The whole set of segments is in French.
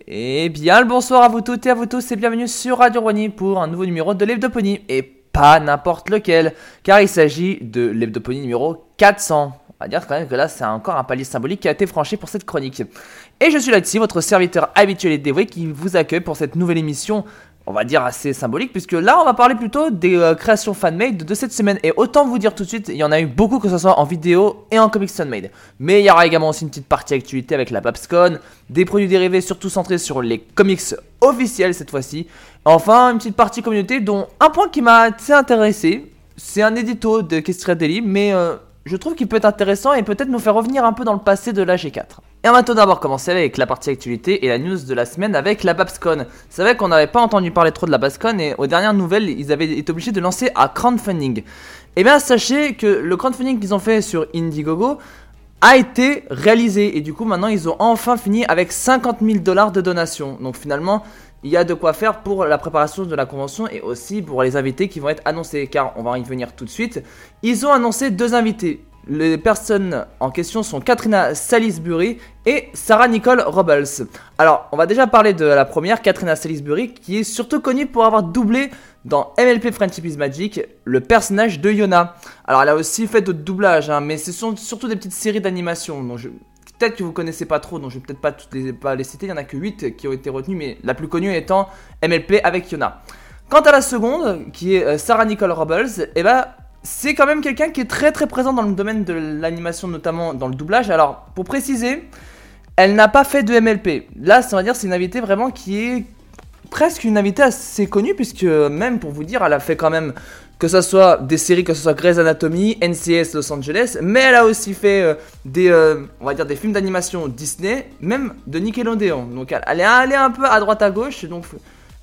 Eh bien, le bonsoir à vous toutes et à vous tous et bienvenue sur Radio Rony pour un nouveau numéro de l'Hebdopony. Et pas n'importe lequel, car il s'agit de l'Hebdopony numéro 400. On va dire quand même que là, c'est encore un palier symbolique qui a été franchi pour cette chronique. Et je suis là ici, votre serviteur habituel et dévoué qui vous accueille pour cette nouvelle émission on va dire assez symbolique, puisque là on va parler plutôt des euh, créations fan-made de cette semaine. Et autant vous dire tout de suite, il y en a eu beaucoup, que ce soit en vidéo et en comics fan-made. Mais il y aura également aussi une petite partie actualité avec la Babscon, des produits dérivés surtout centrés sur les comics officiels cette fois-ci. Enfin, une petite partie communauté dont un point qui m'a assez intéressé, c'est un édito de Kestra Daily, mais euh, je trouve qu'il peut être intéressant et peut-être nous faire revenir un peu dans le passé de la G4. Et on va tout d'abord commencer avec la partie actualité et la news de la semaine avec la Babscon. C'est vrai qu'on n'avait pas entendu parler trop de la Babscon et aux dernières nouvelles, ils avaient été obligés de lancer un crowdfunding. Et eh bien sachez que le crowdfunding qu'ils ont fait sur Indiegogo a été réalisé et du coup maintenant ils ont enfin fini avec 50 000 dollars de donation. Donc finalement il y a de quoi faire pour la préparation de la convention et aussi pour les invités qui vont être annoncés car on va y venir tout de suite. Ils ont annoncé deux invités. Les personnes en question sont Katrina Salisbury et Sarah Nicole Robles. Alors, on va déjà parler de la première, Katrina Salisbury, qui est surtout connue pour avoir doublé dans MLP Friendship is Magic le personnage de Yona. Alors, elle a aussi fait d'autres doublages, hein, mais ce sont surtout des petites séries d'animation. Peut-être que vous connaissez pas trop, donc je vais peut-être pas toutes les, pas les citer. Il y en a que 8 qui ont été retenues, mais la plus connue étant MLP avec Yona. Quant à la seconde, qui est euh, Sarah Nicole Robles, eh ben c'est quand même quelqu'un qui est très très présent dans le domaine de l'animation, notamment dans le doublage. Alors, pour préciser, elle n'a pas fait de MLP. Là, ça va dire, c'est une invitée vraiment qui est presque une invitée assez connue, puisque même pour vous dire, elle a fait quand même que ce soit des séries, que ce soit Grey's Anatomy, NCS Los Angeles, mais elle a aussi fait euh, des, euh, des films d'animation Disney, même de Nickelodeon. Donc elle, est un peu à droite à gauche, donc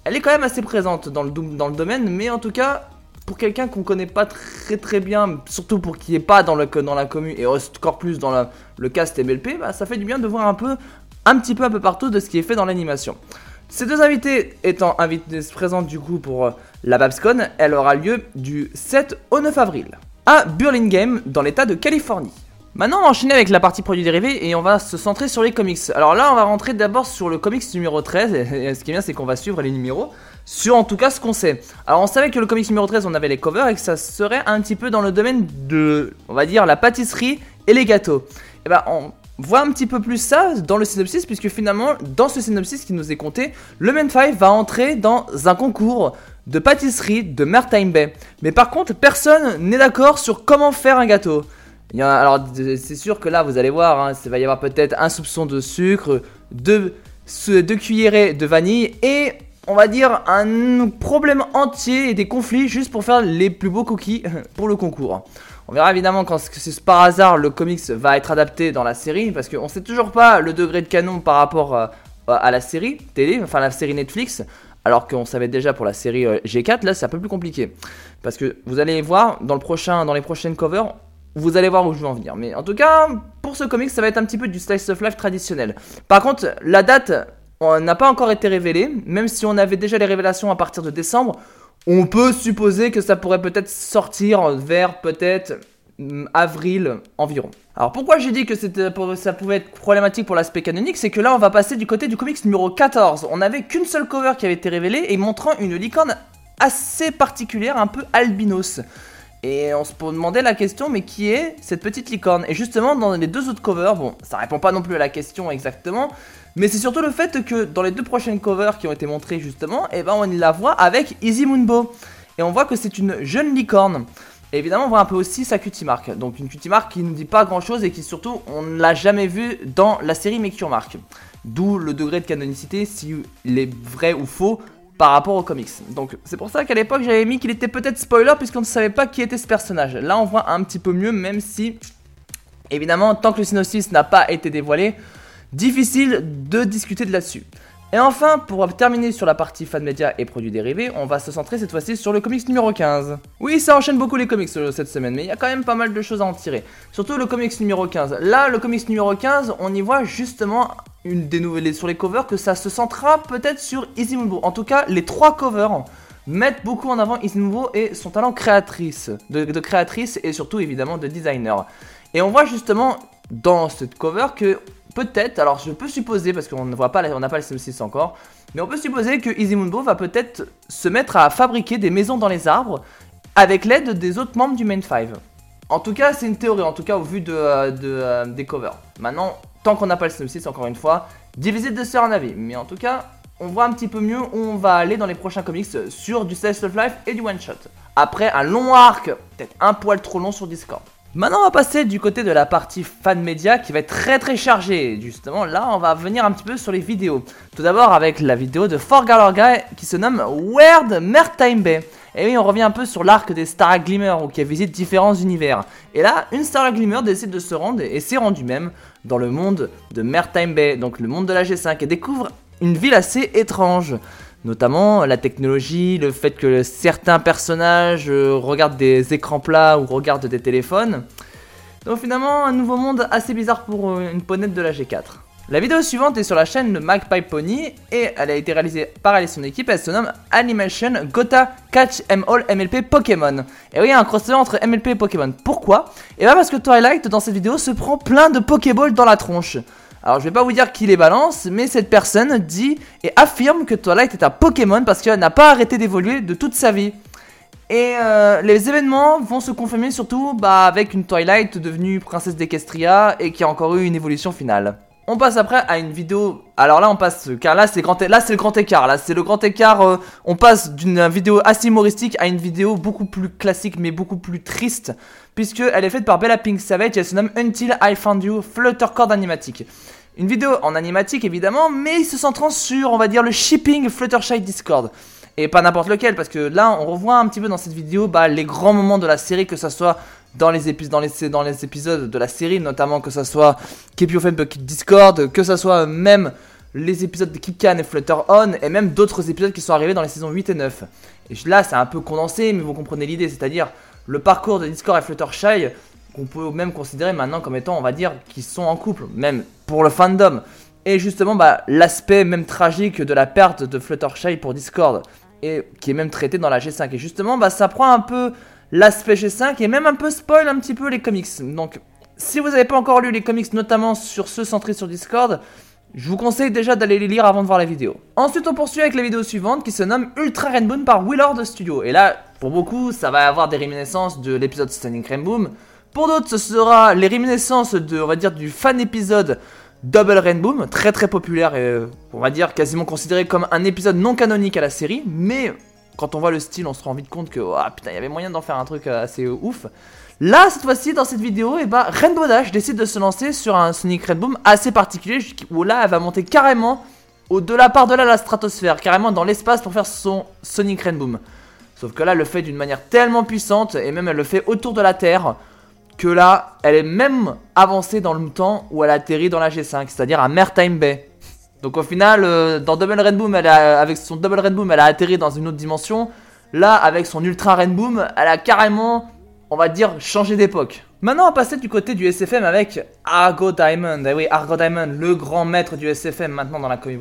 elle est quand même assez présente dans le domaine, mais en tout cas, pour quelqu'un qu'on connaît pas très très bien, surtout pour qui est pas dans, le, dans la commune et encore plus dans le cast MLP, bah, ça fait du bien de voir un peu, un petit peu un peu partout de ce qui est fait dans l'animation. Ces deux invités étant invités présentes du coup pour euh, la Babscon, elle aura lieu du 7 au 9 avril à Burlingame dans l'état de Californie. Maintenant, on va enchaîner avec la partie produits dérivés et on va se centrer sur les comics. Alors là, on va rentrer d'abord sur le comics numéro 13. Et ce qui est bien, c'est qu'on va suivre les numéros sur en tout cas ce qu'on sait. Alors on savait que le comics numéro 13 on avait les covers et que ça serait un petit peu dans le domaine de, on va dire, la pâtisserie et les gâteaux. Et bah on voit un petit peu plus ça dans le synopsis puisque finalement dans ce synopsis qui nous est compté, le Men 5 va entrer dans un concours de pâtisserie de Maritime Bay. Mais par contre personne n'est d'accord sur comment faire un gâteau. Alors c'est sûr que là vous allez voir, hein, il va y avoir peut-être un soupçon de sucre, deux, deux cuillerées de vanille et on va dire, un problème entier et des conflits juste pour faire les plus beaux cookies pour le concours. On verra évidemment quand par hasard le comics va être adapté dans la série parce qu'on sait toujours pas le degré de canon par rapport euh, à la série télé, enfin la série Netflix. Alors qu'on savait déjà pour la série euh, G4, là c'est un peu plus compliqué. Parce que vous allez voir dans, le prochain, dans les prochaines covers, vous allez voir où je veux en venir. Mais en tout cas, pour ce comics, ça va être un petit peu du slice of life traditionnel. Par contre, la date n'a pas encore été révélé, même si on avait déjà les révélations à partir de décembre. On peut supposer que ça pourrait peut-être sortir vers peut-être mm, avril environ. Alors pourquoi j'ai dit que ça pouvait être problématique pour l'aspect canonique, c'est que là on va passer du côté du comics numéro 14. On n'avait qu'une seule cover qui avait été révélée et montrant une licorne assez particulière, un peu albinos. Et on se demandait la question, mais qui est cette petite licorne? Et justement, dans les deux autres covers, bon, ça répond pas non plus à la question exactement, mais c'est surtout le fait que dans les deux prochaines covers qui ont été montrées justement, et eh ben on la voit avec Easy Moonbo. Et on voit que c'est une jeune licorne. Et évidemment, on voit un peu aussi sa cutie mark. Donc une cutie mark qui ne dit pas grand chose et qui surtout, on ne l'a jamais vue dans la série Make Mark. D'où le degré de canonicité, s'il est vrai ou faux par rapport aux comics. Donc c'est pour ça qu'à l'époque j'avais mis qu'il était peut-être spoiler puisqu'on ne savait pas qui était ce personnage. Là on voit un petit peu mieux même si évidemment tant que le synopsis n'a pas été dévoilé, Difficile de discuter de là-dessus. Et enfin, pour terminer sur la partie fan média et produits dérivés, on va se centrer cette fois-ci sur le comics numéro 15. Oui, ça enchaîne beaucoup les comics euh, cette semaine, mais il y a quand même pas mal de choses à en tirer. Surtout le comics numéro 15. Là, le comics numéro 15, on y voit justement une des nouvelles sur les covers que ça se centrera peut-être sur Izumbo. En tout cas, les trois covers mettent beaucoup en avant Izumbo et son talent créatrice, de créatrice et surtout évidemment de designer. Et on voit justement dans cette cover que peut-être, alors je peux supposer, parce qu'on ne voit pas, on n'a pas le synopsis encore, mais on peut supposer que Easymundo va peut-être se mettre à fabriquer des maisons dans les arbres avec l'aide des autres membres du Main 5. En tout cas, c'est une théorie, en tout cas au vu de, euh, euh, des covers. Maintenant, tant qu'on n'a pas le synopsis, encore une fois, divisé de faire un avis. Mais en tout cas, on voit un petit peu mieux où on va aller dans les prochains comics sur du Slice of Life et du One Shot. Après un long arc, peut-être un poil trop long sur Discord. Maintenant, on va passer du côté de la partie fan média qui va être très très chargée. Justement, là, on va venir un petit peu sur les vidéos. Tout d'abord avec la vidéo de Forgaller Guy qui se nomme Weird Mertime Bay. Et oui, on revient un peu sur l'arc des Star Glimmer qui a visité différents univers. Et là, une Star Glimmer décide de se rendre et s'est rendue même dans le monde de Mertime Bay, donc le monde de la G5, et découvre une ville assez étrange. Notamment la technologie, le fait que certains personnages euh, regardent des écrans plats ou regardent des téléphones. Donc finalement, un nouveau monde assez bizarre pour euh, une ponette de la G4. La vidéo suivante est sur la chaîne de Magpie Pony et elle a été réalisée par elle et son équipe. Elle se nomme Animation Gotha Catch M All MLP Pokémon. Et oui, il y a un crossover entre MLP et Pokémon. Pourquoi? Et bien parce que Twilight dans cette vidéo se prend plein de Pokéballs dans la tronche. Alors je vais pas vous dire qui les balance, mais cette personne dit et affirme que Twilight est un Pokémon parce qu'elle n'a pas arrêté d'évoluer de toute sa vie. Et euh, les événements vont se confirmer surtout bah, avec une Twilight devenue princesse d'Equestria et qui a encore eu une évolution finale. On passe après à une vidéo. Alors là, on passe car là c'est grand. Là c'est le grand écart. Là c'est le grand écart. Euh, on passe d'une vidéo assez humoristique à une vidéo beaucoup plus classique mais beaucoup plus triste puisque elle est faite par Bella Pink Savage. Elle se nomme Until I Found You Fluttercord Animatic. Une vidéo en animatique évidemment, mais se centrant sur, on va dire, le shipping Fluttershy Discord. Et pas n'importe lequel, parce que là, on revoit un petit peu dans cette vidéo bah, les grands moments de la série, que ce soit dans les, épisodes de la série, notamment que ce soit Keep Your Bucket Discord, que ce soit même les épisodes de Can et Flutter On, et même d'autres épisodes qui sont arrivés dans les saisons 8 et 9. Et là, c'est un peu condensé, mais vous comprenez l'idée, c'est-à-dire le parcours de Discord et Fluttershy, qu'on peut même considérer maintenant comme étant, on va dire, qu'ils sont en couple, même pour le fandom. Et justement, bah, l'aspect même tragique de la perte de Fluttershy pour Discord, et qui est même traité dans la G5. Et justement, bah, ça prend un peu l'aspect G5 et même un peu spoil un petit peu les comics. Donc, si vous n'avez pas encore lu les comics, notamment sur ceux centrés sur Discord, je vous conseille déjà d'aller les lire avant de voir la vidéo. Ensuite, on poursuit avec la vidéo suivante qui se nomme Ultra Rainbow par Willard Studio. Et là, pour beaucoup, ça va avoir des réminiscences de l'épisode Stunning Rainbow. Pour d'autres, ce sera les réminiscences de, on va dire, du fan épisode Double Rainbow, très très populaire et on va dire quasiment considéré comme un épisode non canonique à la série, mais quand on voit le style, on se rend vite compte que il y avait moyen d'en faire un truc euh, assez ouf. Là, cette fois-ci, dans cette vidéo, eh ben, Rainbow Dash décide de se lancer sur un Sonic Rainbow assez particulier, où là, elle va monter carrément au-delà, par-delà la stratosphère, carrément dans l'espace pour faire son Sonic Rainbow. Sauf que là, elle le fait d'une manière tellement puissante, et même elle le fait autour de la Terre, que là, elle est même avancée dans le temps où elle atterrit dans la G5, c'est-à-dire à Mertime Bay. Donc au final, euh, dans Double elle a, avec son Double Rainbow, elle a atterri dans une autre dimension. Là, avec son Ultra Rainbow, elle a carrément, on va dire, changé d'époque. Maintenant, on va passer du côté du SFM avec Argo Diamond. Eh oui, Argo Diamond, le grand maître du SFM maintenant dans la Comic.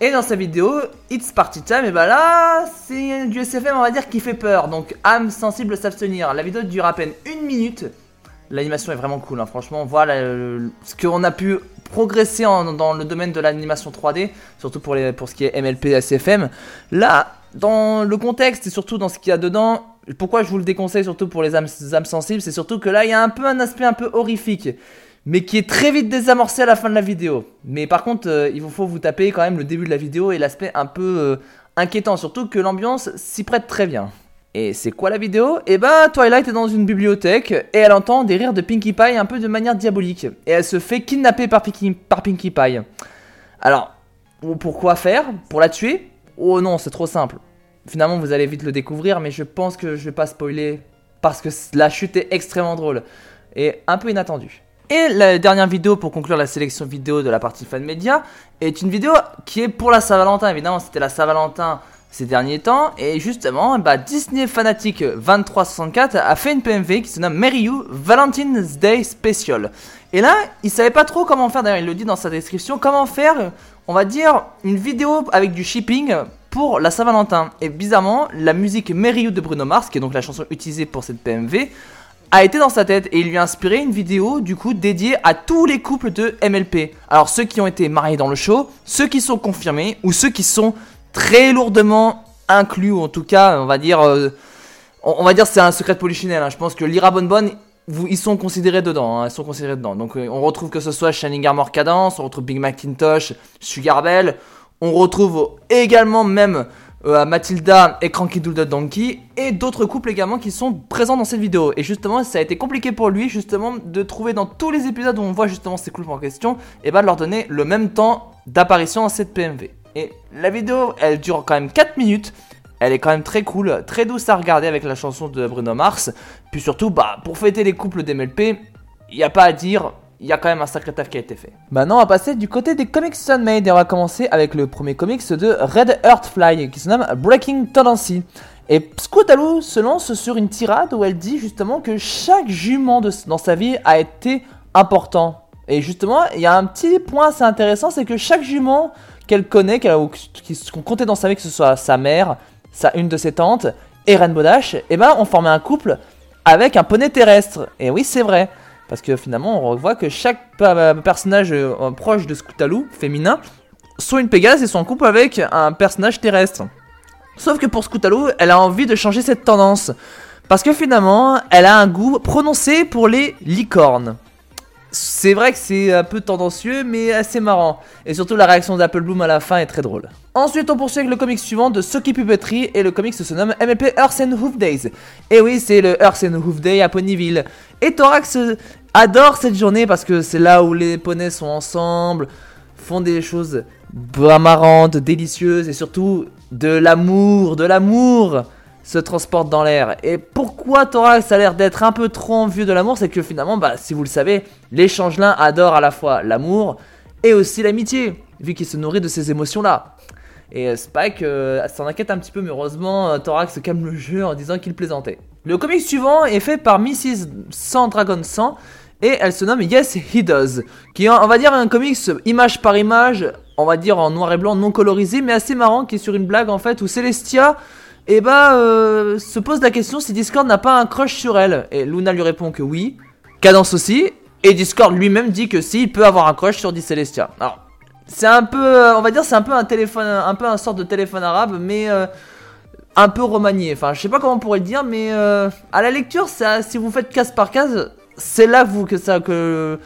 Et dans sa vidéo, It's Party Time, et bah là, c'est du SFM, on va dire, qui fait peur. Donc, âme sensible s'abstenir. La vidéo dure à peine une minute. L'animation est vraiment cool, hein. franchement, voilà ce qu'on a pu progresser dans le domaine de l'animation 3D, surtout pour, pour ce qui est MLP, SFM. Là, dans le contexte et surtout dans ce qu'il y a dedans, pourquoi je vous le déconseille surtout pour les âmes, sensibles, c'est surtout que là, il y a un peu un aspect un peu horrifique, mais qui est très vite désamorcé à la fin de la vidéo. Mais par contre, euh, il faut vous taper quand même le début de la vidéo et l'aspect un peu euh, inquiétant, surtout que l'ambiance s'y prête très bien. Et c'est quoi la vidéo? Eh ben, Twilight est dans une bibliothèque et elle entend des rires de Pinkie Pie un peu de manière diabolique. Et elle se fait kidnapper par Pinkie, par Pinkie Pie. Alors, pourquoi faire? Pour la tuer? Oh non, c'est trop simple. Finalement, vous allez vite le découvrir, mais je pense que je vais pas spoiler parce que la chute est extrêmement drôle et un peu inattendue. Et la dernière vidéo pour conclure la sélection vidéo de la partie fan média est une vidéo qui est pour la Saint-Valentin. Évidemment, c'était la Saint-Valentin ces derniers temps. Et justement, bah, Disney Fanatic 2364 a fait une PMV qui se nomme Mary You Valentine's Day Special. Et là, il savait pas trop comment faire, d'ailleurs il le dit dans sa description, comment faire, on va dire, une vidéo avec du shipping pour la Saint-Valentin. Et bizarrement, la musique Mary You de Bruno Mars, qui est donc la chanson utilisée pour cette PMV, a été dans sa tête et il lui a inspiré une vidéo du coup dédiée à tous les couples de MLP. Alors ceux qui ont été mariés dans le show, ceux qui sont confirmés ou ceux qui sont très lourdement inclus ou en tout cas on va dire euh, on, va dire c'est un secret polichinelle. Hein. Je pense que Lyra Bonbonne vous, ils sont considérés dedans, hein. ils sont considérés dedans. Donc euh, on retrouve que ce soit Shining Armor Cadence, on retrouve Big Macintosh, Sugar Bell, on retrouve également même euh, Mathilda et Cranky Doodle Donkey et d'autres couples également qui sont présents dans cette vidéo. Et justement, ça a été compliqué pour lui justement de trouver dans tous les épisodes où on voit justement ces couples en question et bah de leur donner le même temps d'apparition dans cette PMV. Et la vidéo, elle dure quand même 4 minutes. Elle est quand même très cool, très douce à regarder avec la chanson de Bruno Mars. Puis surtout, bah, pour fêter les couples d'MLP, il n'y a pas à dire, il y a quand même un sacré taf qui a été fait. Maintenant, on va passer du côté des comics Sunmade et on va commencer avec le premier comics de Red Earthfly qui se nomme Breaking Tendency. Et Scootaloo se lance sur une tirade où elle dit justement que chaque jument dans sa vie a été important. Et justement, il y a un petit point assez intéressant, c'est que chaque jument qu'elle connaît, qu'on comptait dans sa vie, que ce soit sa mère, sa, une de ses tantes et Rainbow Dash, et eh ben on formait un couple avec un poney terrestre. Et oui, c'est vrai. Parce que finalement, on revoit que chaque personnage euh, proche de Scootaloo, féminin, soit une Pégase et sont en couple avec un personnage terrestre. Sauf que pour Scootaloo, elle a envie de changer cette tendance. Parce que finalement, elle a un goût prononcé pour les licornes. C'est vrai que c'est un peu tendancieux, mais assez marrant. Et surtout, la réaction d'Apple Bloom à la fin est très drôle. Ensuite, on poursuit avec le comic suivant de Socky Puppetry, et le comic se nomme MLP Earth and Hoof Days. Et oui, c'est le Earth and Hoof Day à Ponyville. Et Thorax adore cette journée parce que c'est là où les poneys sont ensemble, font des choses marrantes, délicieuses, et surtout de l'amour, de l'amour se transporte dans l'air. Et pourquoi Thorax a l'air d'être un peu trop envieux de l'amour? C'est que finalement, bah, si vous le savez, les changelins adorent à la fois l'amour et aussi l'amitié, vu qu'ils se nourrissent de ces émotions-là. Et euh, Spike euh, s'en inquiète un petit peu, mais heureusement, euh, Thorax calme le jeu en disant qu'il plaisantait. Le comic suivant est fait par Mrs. 100 Dragon 100 et elle se nomme Yes He Does, qui est, on va dire, un comics image par image, on va dire en noir et blanc non colorisé, mais assez marrant, qui est sur une blague en fait où Celestia et eh bah euh, se pose la question si Discord n'a pas un crush sur elle. Et Luna lui répond que oui, Cadence aussi, et Discord lui-même dit que si, il peut avoir un crush sur Celestia. Alors, c'est un peu, euh, on va dire, c'est un peu un téléphone, un peu un sort de téléphone arabe, mais euh, un peu remanié. Enfin, je sais pas comment on pourrait le dire, mais à la lecture, si vous faites case par case, c'est là vous que ça que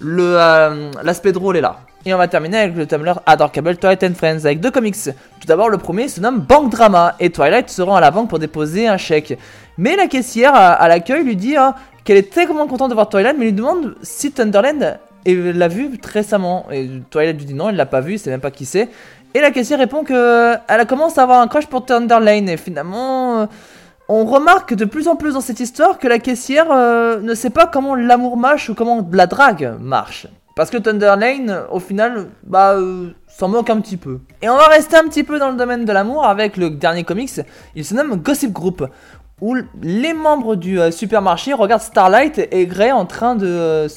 le l'aspect drôle est là. Et on va terminer avec le Tumblr Adorkable Twilight and Friends avec deux comics. Tout d'abord, le premier se nomme Bank Drama et Twilight se rend à la banque pour déposer un chèque. Mais la caissière à, l'accueil lui dit hein, qu'elle est très contente de voir Twilight, mais lui demande si Thunderland l'a vu récemment. Et Twilight lui dit non, elle l'a pas vu, il sait même pas qui c'est. Et la caissière répond que elle commence à avoir un crush pour Thunderlane. Et finalement, euh, on remarque de plus en plus dans cette histoire que la caissière euh, ne sait pas comment l'amour marche ou comment la drague marche. Parce que Thunder Lane, au final, bah, euh, s'en moque un petit peu. Et on va rester un petit peu dans le domaine de l'amour avec le dernier comics. Il se nomme Gossip Group. Où les membres du euh, supermarché regardent Starlight et Grey en train de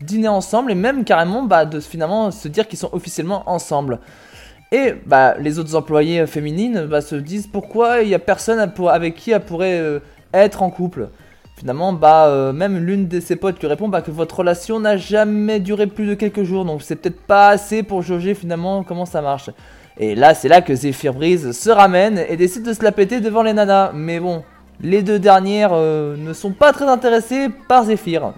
dîner ensemble et même carrément bah, de finalement se dire qu'ils sont officiellement ensemble. Et bah, les autres employés féminines bah, se disent pourquoi il n'y a personne avec qui elle pourrait être en couple? Finalement, bah, euh, même l'une de ses potes lui répond bah, que votre relation n'a jamais duré plus de quelques jours, donc c'est peut-être pas assez pour jauger finalement comment ça marche. Et là, c'est là que Zephyr Breeze se ramène et décide de se la péter devant les nanas. Mais bon, les deux dernières euh, ne sont pas très intéressées par Zephyr.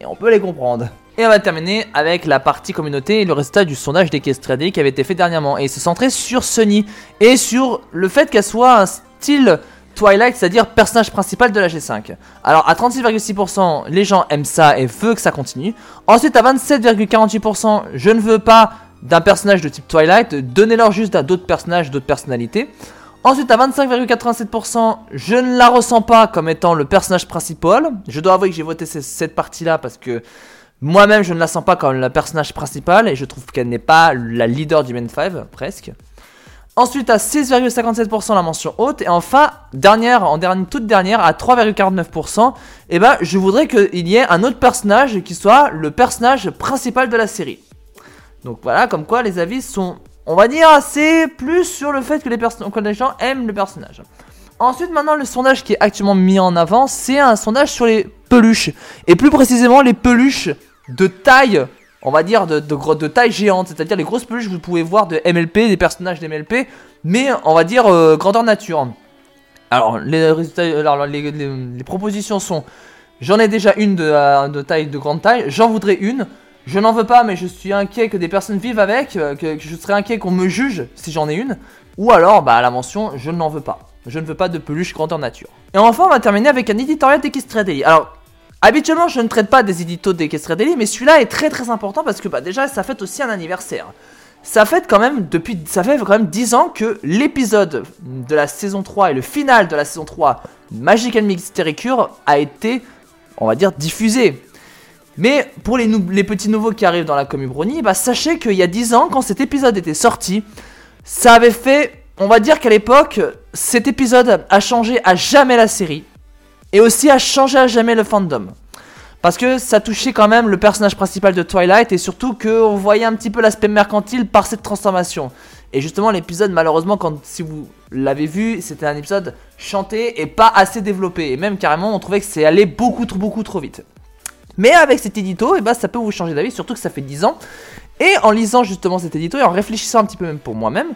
Et on peut les comprendre. Et on va terminer avec la partie communauté et le résultat du sondage d'Equestriade qui avait été fait dernièrement. Et il se centrait sur Sunny et sur le fait qu'elle soit un style Twilight, c'est-à-dire personnage principal de la G5. Alors à 36,6%, les gens aiment ça et veulent que ça continue. Ensuite à 27,48%, je ne veux pas d'un personnage de type Twilight, donnez-leur juste à d'autres personnages, d'autres personnalités. Ensuite à 25,87%, je ne la ressens pas comme étant le personnage principal. Je dois avouer que j'ai voté cette partie-là parce que moi-même je ne la sens pas comme le personnage principal et je trouve qu'elle n'est pas la leader du main 5, presque. Ensuite à 6,57% la mention haute. Et enfin, dernière, en dernière, toute dernière, à 3,49%, et eh ben, je voudrais qu'il y ait un autre personnage qui soit le personnage principal de la série. Donc voilà, comme quoi les avis sont, on va dire, assez plus sur le fait que les, que les gens aiment le personnage. Ensuite, maintenant, le sondage qui est actuellement mis en avant, c'est un sondage sur les peluches. Et plus précisément, les peluches de taille, on va dire, de, taille géante. C'est-à-dire les grosses peluches que vous pouvez voir de MLP, des personnages d'MLP, mais on va dire euh, grandeur nature. Alors, les, propositions sont j'en ai déjà une de, de taille de grande taille, j'en voudrais une. Je n'en veux pas, mais je suis inquiet que des personnes vivent avec, euh, que, je serais inquiet qu'on me juge si j'en ai une. Ou alors, bah, la mention, je n'en veux pas. Je ne veux pas de peluche grandeur nature. Et enfin, on va terminer avec un éditorial d'Equestria Daily. Alors, habituellement, je ne traite pas des éditos d'Equestria Daily, mais celui-là est très très important parce que bah, déjà, ça fête aussi un anniversaire. Ça fait quand même depuis ça fait quand même 10 ans que l'épisode de la saison 3 et le final de la saison 3 Magic and Mystery Cure a été on va dire diffusé. Mais pour les, les, petits nouveaux qui arrivent dans la commune Brony, bah sachez qu'il y a 10 ans, quand cet épisode était sorti, ça avait fait, on va dire qu'à l'époque, cet épisode a changé à jamais la série. Et aussi a changé à jamais le fandom. Parce que ça touchait quand même le personnage principal de Twilight et surtout qu'on voyait un petit peu l'aspect mercantile par cette transformation. Et justement l'épisode malheureusement quand si vous l'avez vu c'était un épisode chanté et pas assez développé. Et même carrément on trouvait que c'est allé beaucoup trop beaucoup trop vite. Mais avec cet édito, et eh ben, ça peut vous changer d'avis, surtout que ça fait 10 ans. Et en lisant justement cet édito et en réfléchissant un petit peu même pour moi-même,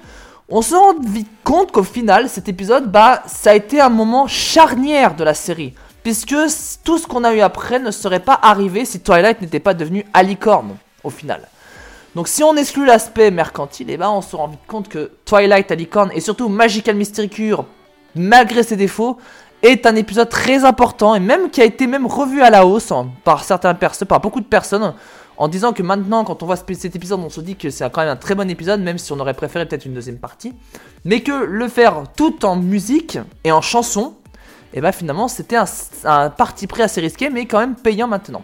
on se rend vite compte qu'au final, cet épisode, bah, ça a été un moment charnière de la série. Puisque tout ce qu'on a eu après ne serait pas arrivé si Twilight n'était pas devenu Alicorn, au final. Donc si on exclut l'aspect mercantile, et eh ben on se rend vite compte que Twilight, Alicorn et surtout Magical Mystery Cure, malgré ses défauts, est un épisode très important et même qui a été même revu à la hausse hein, par certains personnes, par beaucoup de personnes, en disant que maintenant, quand on voit cet épisode, on se dit que c'est quand même un très bon épisode, même si on aurait préféré peut-être une deuxième partie, mais que le faire tout en musique et en chanson, et eh bah ben, finalement c'était un, parti pris assez risqué, mais quand même payant maintenant.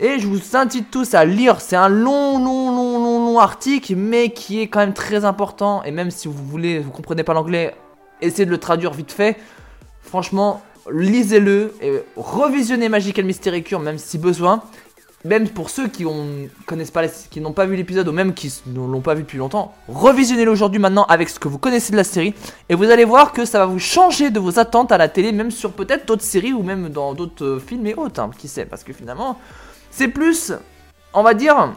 Et je vous incite tous à lire, c'est un long, long, long, long, long article, mais qui est quand même très important, et même si vous voulez, vous comprenez pas l'anglais, essayez de le traduire vite fait. Franchement, lisez-le et revisionnez Magical Mystery Cure même si besoin. Même pour ceux qui n'ont pas vu l'épisode ou même qui ne l'ont pas vu depuis longtemps, revisionnez-le aujourd'hui maintenant avec ce que vous connaissez de la série et vous allez voir que ça va vous changer de vos attentes à la télé, même sur peut-être d'autres séries ou même dans d'autres euh, films et autres, hein, qui sait, parce que finalement, c'est plus, on va dire,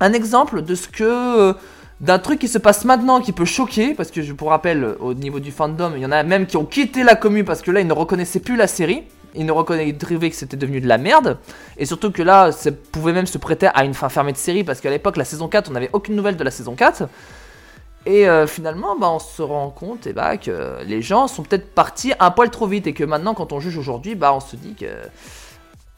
un exemple de ce que euh, d'un truc qui se passe maintenant qui peut choquer, parce que je vous rappelle, au niveau du fandom, il y en a même qui ont quitté la commune parce que là, ils ne reconnaissaient plus la série. Ils ne reconnaissaient que c'était devenu de la merde. Et surtout que là, ça pouvait même se prêter à une fin fermée de série, parce qu'à l'époque, la saison 4, on n'avait aucune nouvelle de la saison 4. Et euh, finalement, bah, on se rend compte et eh bah, que les gens sont peut-être partis un poil trop vite. Et que maintenant, quand on juge aujourd'hui, bah, on se dit que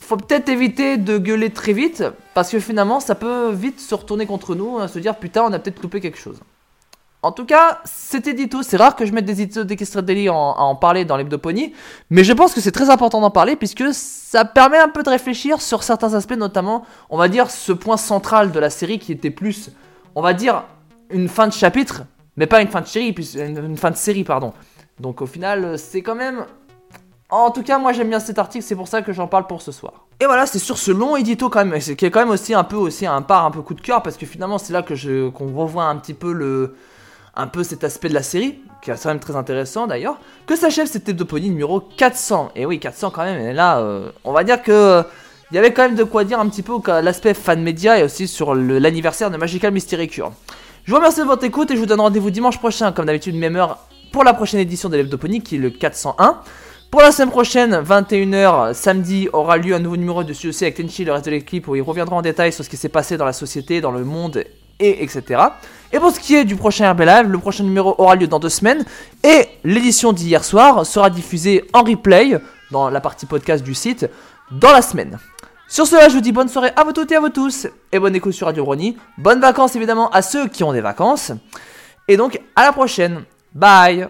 faut peut-être éviter de gueuler très vite, parce que finalement, ça peut vite se retourner contre nous, à se dire putain, on a peut-être loupé quelque chose. En tout cas, cet édito, c'est rare que je mette des éditos d'Equestria Daily à en parler dans l'hebdoponie, mais je pense que c'est très important d'en parler puisque ça permet un peu de réfléchir sur certains aspects, notamment, on va dire, ce point central de la série qui était plus, on va dire, une fin de chapitre, mais pas une fin de série, une fin de série, pardon. Donc au final, c'est quand même en tout cas, moi j'aime bien cet article, c'est pour ça que j'en parle pour ce soir. Et voilà, c'est sur ce long édito quand même, qui est quand même aussi un peu aussi un part un peu coup de cœur parce que finalement c'est là que je qu'on revoit un petit peu le un peu cet aspect de la série qui est quand même très intéressant d'ailleurs. Que s'achève cette Hebdoponie numéro 400. Et oui, 400 quand même. Et là, euh, on va dire que il y avait quand même de quoi dire un petit peu l'aspect fan média et aussi sur l'anniversaire de Magical Mystery Cure. Je vous remercie de votre écoute et je vous donne rendez-vous dimanche prochain, comme d'habitude, même heure, pour la prochaine édition de l'Hebdoponie qui est le 401. Pour la semaine prochaine, 21h, samedi, aura lieu un nouveau numéro de CEC avec Tenchi le reste de l'équipe où il reviendra en détail sur ce qui s'est passé dans la société, dans le monde et etc. Et pour ce qui est du prochain RB Live, le prochain numéro aura lieu dans deux semaines et l'édition d'hier soir sera diffusée en replay dans la partie podcast du site dans la semaine. Sur cela, je vous dis bonne soirée à vous toutes et à vous tous et bonne écoute sur Radio Brony. Bonnes vacances évidemment à ceux qui ont des vacances. Et donc à la prochaine. Bye